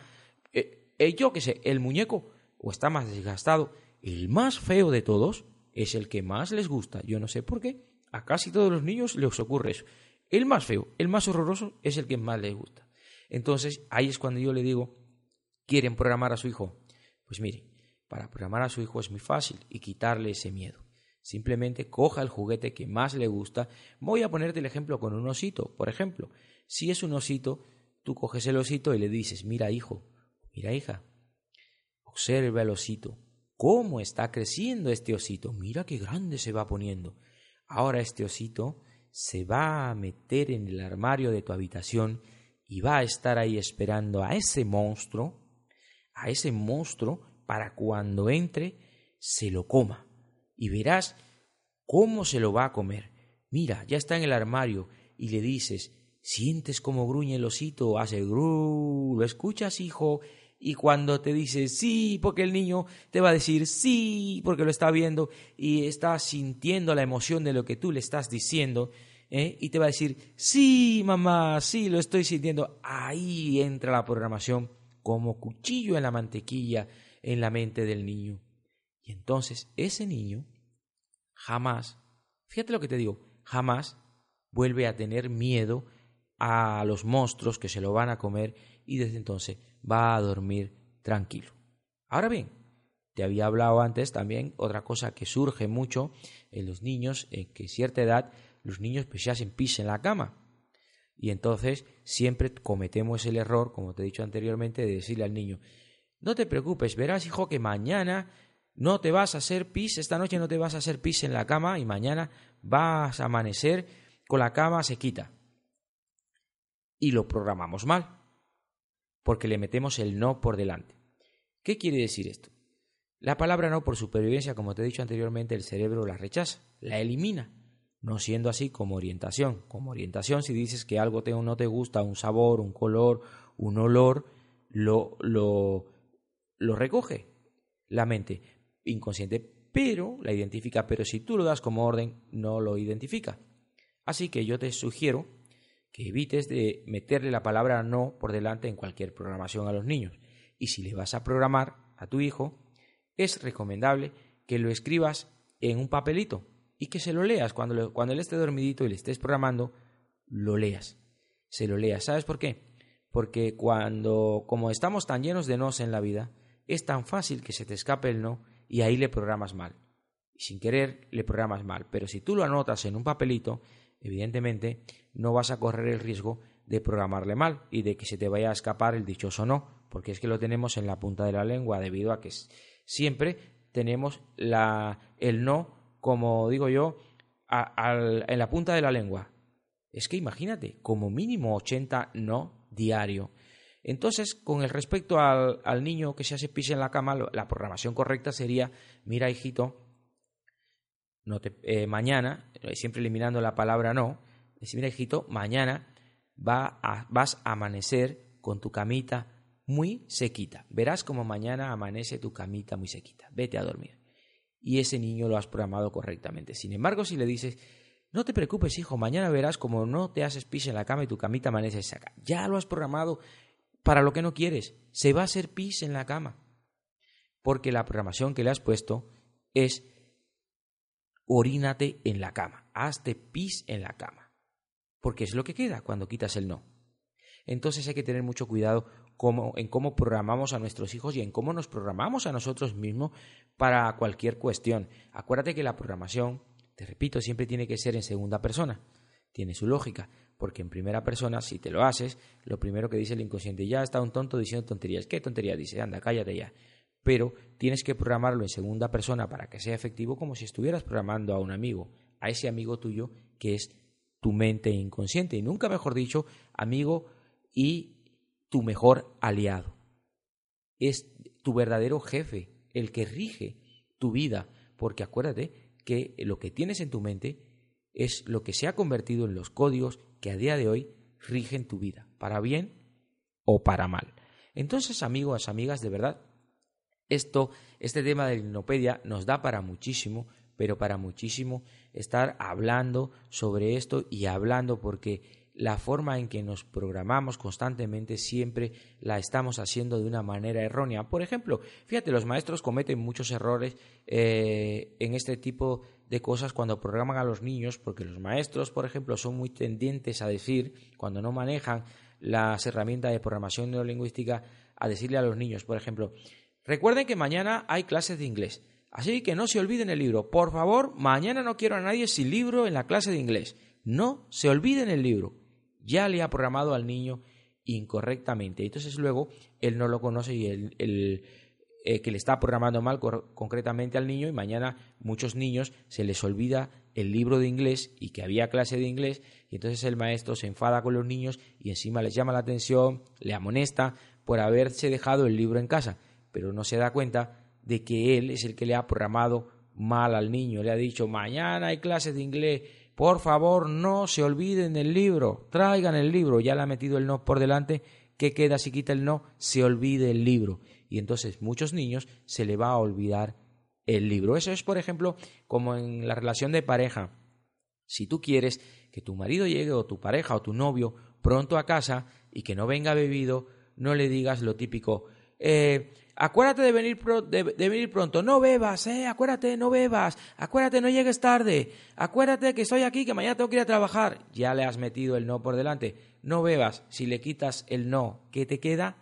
Eh, eh, yo qué sé, el muñeco o está más desgastado. El más feo de todos es el que más les gusta. Yo no sé por qué. A casi todos los niños les ocurre eso. El más feo, el más horroroso es el que más les gusta. Entonces ahí es cuando yo le digo, ¿quieren programar a su hijo? Pues mire, para programar a su hijo es muy fácil y quitarle ese miedo. Simplemente coja el juguete que más le gusta. Voy a ponerte el ejemplo con un osito. Por ejemplo, si es un osito, tú coges el osito y le dices, mira hijo, mira hija, observa el osito. ¿Cómo está creciendo este osito? Mira qué grande se va poniendo. Ahora este osito se va a meter en el armario de tu habitación y va a estar ahí esperando a ese monstruo, a ese monstruo, para cuando entre se lo coma y verás cómo se lo va a comer. Mira, ya está en el armario y le dices, sientes cómo gruñe el osito, hace gru, lo escuchas, hijo, y cuando te dice sí, porque el niño te va a decir sí, porque lo está viendo y está sintiendo la emoción de lo que tú le estás diciendo, ¿eh? y te va a decir sí, mamá, sí, lo estoy sintiendo. Ahí entra la programación como cuchillo en la mantequilla en la mente del niño. Y entonces ese niño jamás, fíjate lo que te digo, jamás vuelve a tener miedo a los monstruos que se lo van a comer y desde entonces va a dormir tranquilo. Ahora bien, te había hablado antes también otra cosa que surge mucho en los niños, en que cierta edad los niños pues ya se pis en la cama. Y entonces siempre cometemos el error, como te he dicho anteriormente, de decirle al niño, no te preocupes, verás hijo que mañana no te vas a hacer pis, esta noche no te vas a hacer pis en la cama y mañana vas a amanecer con la cama sequita. Y lo programamos mal, porque le metemos el no por delante. ¿Qué quiere decir esto? La palabra no por supervivencia, como te he dicho anteriormente, el cerebro la rechaza, la elimina, no siendo así como orientación. Como orientación, si dices que algo te, no te gusta, un sabor, un color, un olor, lo, lo, lo recoge la mente inconsciente, pero la identifica, pero si tú lo das como orden, no lo identifica. Así que yo te sugiero que evites de meterle la palabra no por delante en cualquier programación a los niños. Y si le vas a programar a tu hijo, es recomendable que lo escribas en un papelito y que se lo leas cuando, cuando él esté dormidito y le estés programando, lo leas. Se lo leas. ¿Sabes por qué? Porque cuando, como estamos tan llenos de nos en la vida, es tan fácil que se te escape el no y ahí le programas mal. Y sin querer le programas mal. Pero si tú lo anotas en un papelito, evidentemente no vas a correr el riesgo de programarle mal y de que se te vaya a escapar el dichoso no, porque es que lo tenemos en la punta de la lengua debido a que siempre tenemos la, el no, como digo yo, en la punta de la lengua. Es que imagínate, como mínimo 80 no diario. Entonces, con el respecto al, niño que se hace pis en la cama, la programación correcta sería, mira hijito, eh, mañana, eh, siempre eliminando la palabra no, decir, mira hijito, mañana va a, vas a amanecer con tu camita muy sequita. Verás como mañana amanece tu camita muy sequita. Vete a dormir. Y ese niño lo has programado correctamente. Sin embargo, si le dices, no te preocupes, hijo, mañana verás como no te haces pis en la cama y tu camita amanece seca. Ya lo has programado para lo que no quieres. Se va a hacer pis en la cama. Porque la programación que le has puesto es orínate en la cama, hazte pis en la cama. Porque es lo que queda cuando quitas el no. Entonces hay que tener mucho cuidado en cómo programamos a nuestros hijos y en cómo nos programamos a nosotros mismos para cualquier cuestión. Acuérdate que la programación, te repito, siempre tiene que ser en segunda persona. Tiene su lógica porque en primera persona, si te lo haces, lo primero que dice el inconsciente, ya está un tonto diciendo tonterías. ¿Qué tontería dice? Anda, cállate ya. Pero tienes que programarlo en segunda persona para que sea efectivo como si estuvieras programando a un amigo, a ese amigo tuyo que es tu mente inconsciente. Y nunca mejor dicho, amigo y tu mejor aliado. Es tu verdadero jefe, el que rige tu vida, porque acuérdate que lo que tienes en tu mente es lo que se ha convertido en los códigos que a día de hoy rigen tu vida, para bien o para mal. Entonces, amigos, amigas, de verdad, esto, este tema de la hipnopedia nos da para muchísimo, pero para muchísimo estar hablando sobre esto y hablando porque la forma en que nos programamos constantemente siempre la estamos haciendo de una manera errónea. Por ejemplo, fíjate, los maestros cometen muchos errores eh, en este tipo de cosas cuando programan a los niños, porque los maestros, por ejemplo, son muy tendientes a decir, cuando no manejan las herramientas de programación neurolingüística, a decirle a los niños, por ejemplo, recuerden que mañana hay clases de inglés. Así que no se olviden el libro. Por favor, mañana no quiero a nadie sin libro en la clase de inglés. No se olviden el libro ya le ha programado al niño incorrectamente. Entonces luego él no lo conoce y el eh, que le está programando mal concretamente al niño y mañana muchos niños se les olvida el libro de inglés y que había clase de inglés y entonces el maestro se enfada con los niños y encima les llama la atención, le amonesta por haberse dejado el libro en casa, pero no se da cuenta de que él es el que le ha programado mal al niño, le ha dicho mañana hay clase de inglés por favor, no se olviden del libro, traigan el libro, ya le ha metido el no por delante, ¿qué queda si quita el no? Se olvide el libro. Y entonces muchos niños se le va a olvidar el libro. Eso es, por ejemplo, como en la relación de pareja. Si tú quieres que tu marido llegue o tu pareja o tu novio pronto a casa y que no venga bebido, no le digas lo típico, eh, Acuérdate de venir, de, venir pronto. No bebas, eh. Acuérdate, no bebas. Acuérdate, no llegues tarde. Acuérdate que estoy aquí, que mañana tengo que ir a trabajar. Ya le has metido el no por delante. No bebas. Si le quitas el no, ¿qué te queda?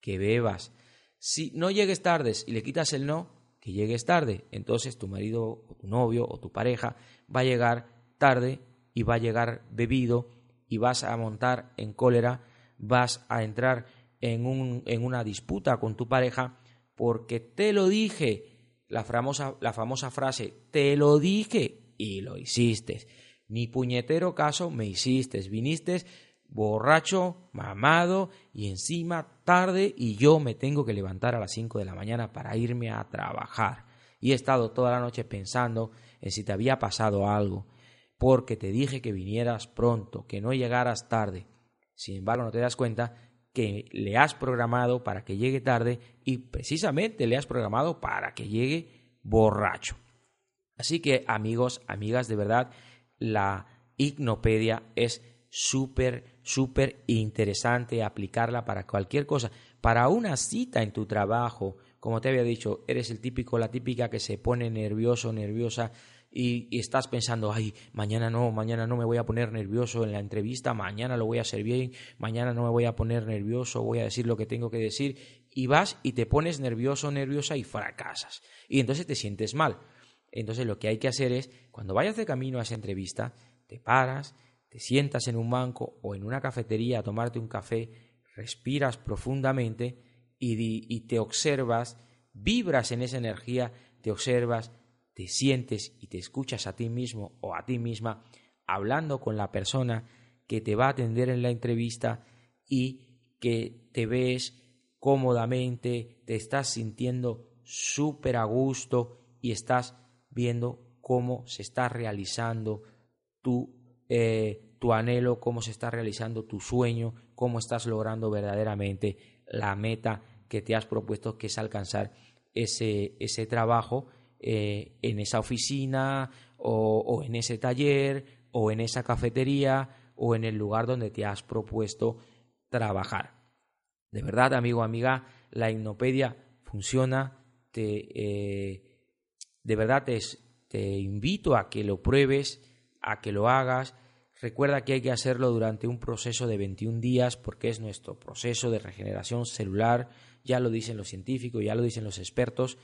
Que bebas. Si no llegues tarde y le quitas el no, que llegues tarde. Entonces tu marido o tu novio o tu pareja va a llegar tarde y va a llegar bebido y vas a montar en cólera, vas a entrar en, un, en una disputa con tu pareja porque te lo dije, la famosa, la famosa frase, te lo dije y lo hiciste. Ni puñetero caso me hiciste, viniste borracho, mamado y encima tarde y yo me tengo que levantar a las 5 de la mañana para irme a trabajar. Y he estado toda la noche pensando en si te había pasado algo, porque te dije que vinieras pronto, que no llegaras tarde. Sin embargo, no te das cuenta que le has programado para que llegue tarde y precisamente le has programado para que llegue borracho. Así que amigos, amigas, de verdad, la hipnopedia es súper, súper interesante aplicarla para cualquier cosa, para una cita en tu trabajo, como te había dicho, eres el típico, la típica que se pone nervioso, nerviosa y, estás pensando, ay, mañana no, mañana no me voy a poner nervioso en la entrevista, mañana lo voy a hacer bien, mañana no me voy a poner nervioso, voy a decir lo que tengo que decir, y vas y te pones nervioso, nerviosa y fracasas. Y entonces te sientes mal. Entonces lo que hay que hacer es, cuando vayas de camino a esa entrevista, te paras, te sientas en un banco o en una cafetería a tomarte un café, respiras profundamente y, y te observas, vibras en esa energía, te observas, te sientes y te escuchas a ti mismo o a ti misma hablando con la persona que te va a atender en la entrevista y que te ves cómodamente, te estás sintiendo súper a gusto y estás viendo cómo se está realizando tu, eh, tu anhelo, cómo se está realizando tu sueño, cómo estás logrando verdaderamente la meta que te has propuesto, que es alcanzar ese, ese trabajo eh, en esa oficina o, en ese taller o en esa cafetería o en el lugar donde te has propuesto trabajar. De verdad, amigo, amiga, la hipnopedia funciona. Te, eh, de verdad te, te invito a que lo pruebes, a que lo hagas. Recuerda que hay que hacerlo durante un proceso de 21 días porque es nuestro proceso de regeneración celular. Ya lo dicen los científicos, ya lo dicen los expertos.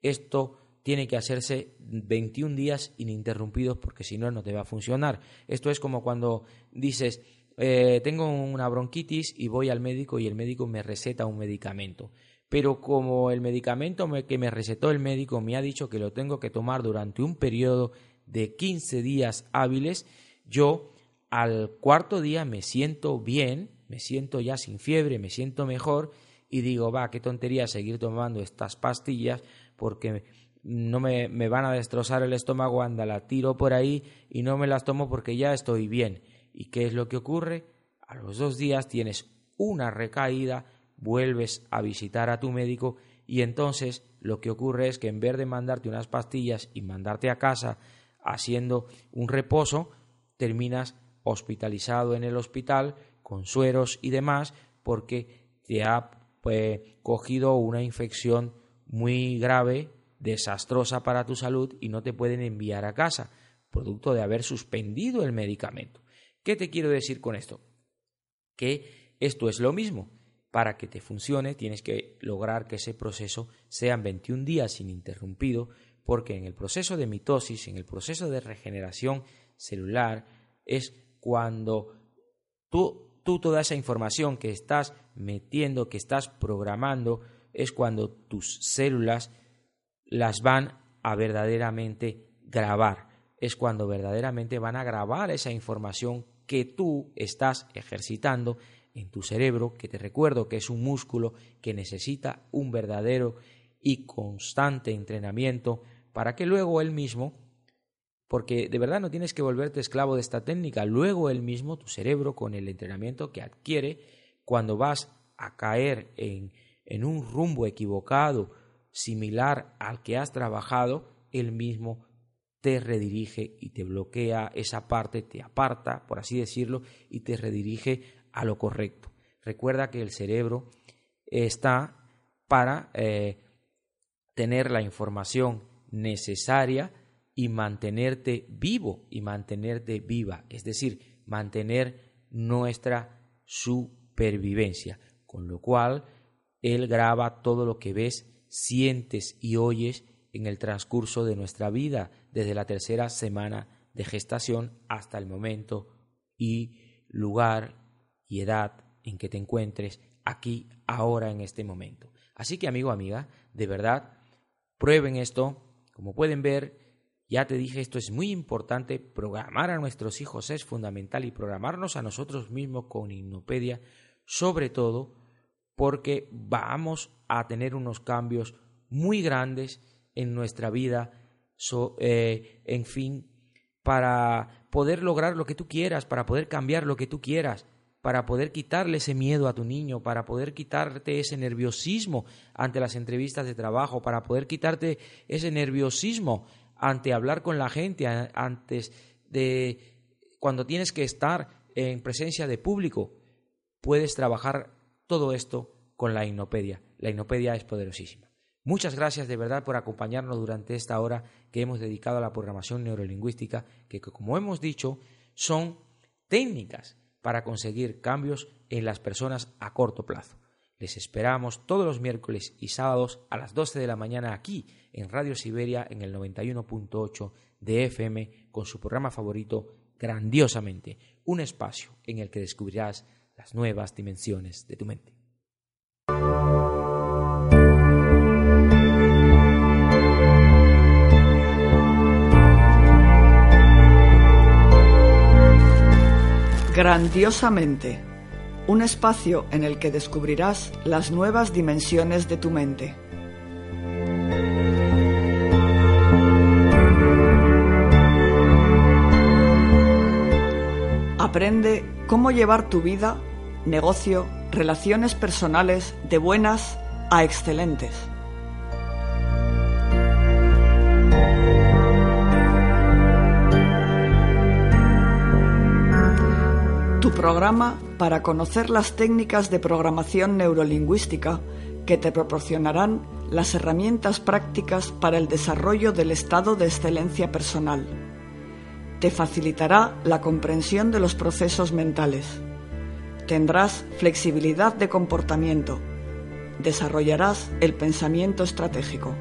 Esto tiene que hacerse 21 días ininterrumpidos porque si no, no te va a funcionar. Esto es como cuando dices, eh, tengo una bronquitis y voy al médico y el médico me receta un medicamento. Pero como el medicamento que me recetó el médico me ha dicho que lo tengo que tomar durante un periodo de 15 días hábiles, yo al cuarto día me siento bien, me siento ya sin fiebre, me siento mejor y digo, va, qué tontería seguir tomando estas pastillas porque no me, me van a destrozar el estómago, anda, la tiro por ahí y no me las tomo porque ya estoy bien. ¿Y qué es lo que ocurre? A los dos días tienes una recaída, vuelves a visitar a tu médico y entonces lo que ocurre es que en vez de mandarte unas pastillas y mandarte a casa haciendo un reposo, terminas hospitalizado en el hospital con sueros y demás porque te ha pues, cogido una infección muy grave, desastrosa para tu salud y no te pueden enviar a casa, producto de haber suspendido el medicamento. ¿Qué te quiero decir con esto? Que esto es lo mismo. Para que te funcione tienes que lograr que ese proceso sean 21 días ininterrumpido, porque en el proceso de mitosis, en el proceso de regeneración celular, es cuando tú, tú toda esa información que estás metiendo, que estás programando, es cuando tus células las van a verdaderamente grabar. Es cuando verdaderamente van a grabar esa información que tú estás ejercitando en tu cerebro, que te recuerdo que es un músculo que necesita un verdadero y constante entrenamiento para que luego él mismo, porque de verdad no tienes que volverte esclavo de esta técnica, luego él mismo, tu cerebro, con el entrenamiento que adquiere, cuando vas a caer en, en un rumbo equivocado, similar al que has trabajado, él mismo te redirige y te bloquea esa parte, te aparta, por así decirlo, y te redirige a lo correcto. Recuerda que el cerebro está para eh, tener la información necesaria y mantenerte vivo y mantenerte viva, es decir, mantener nuestra supervivencia, con lo cual Él graba todo lo que ves, sientes y oyes en el transcurso de nuestra vida, desde la tercera semana de gestación hasta el momento y lugar y edad en que te encuentres aquí, ahora, en este momento. Así que, amigo, amiga, de verdad, prueben esto. Como pueden ver, ya te dije, esto es muy importante. Programar a nuestros hijos es fundamental y programarnos a nosotros mismos con Hipnopedia, sobre todo porque vamos a tener unos cambios muy grandes en nuestra vida, eh, en fin, para poder lograr lo que tú quieras, para poder cambiar lo que tú quieras para poder quitarle ese miedo a tu niño, para poder quitarte ese nerviosismo ante las entrevistas de trabajo, para poder quitarte ese nerviosismo ante hablar con la gente, antes de cuando tienes que estar en presencia de público, puedes trabajar todo esto con la hipnopedia. La hipnopedia es poderosísima. Muchas gracias de verdad por acompañarnos durante esta hora que hemos dedicado a la programación neurolingüística, que como hemos dicho, son técnicas para conseguir cambios en las personas a corto plazo. Les esperamos todos los miércoles y sábados a las 12 de la mañana aquí en Radio Siberia en el 91.8 de FM con su programa favorito Grandiosamente, un espacio en el que descubrirás las nuevas dimensiones de tu mente. Grandiosamente, un espacio en el que descubrirás las nuevas dimensiones de tu mente. Aprende cómo llevar tu vida, negocio, relaciones personales de buenas a excelentes. Programa para conocer las técnicas de programación neurolingüística que te proporcionarán las herramientas prácticas para el desarrollo del estado de excelencia personal. Te facilitará la comprensión de los procesos mentales. Tendrás flexibilidad de comportamiento. Desarrollarás el pensamiento estratégico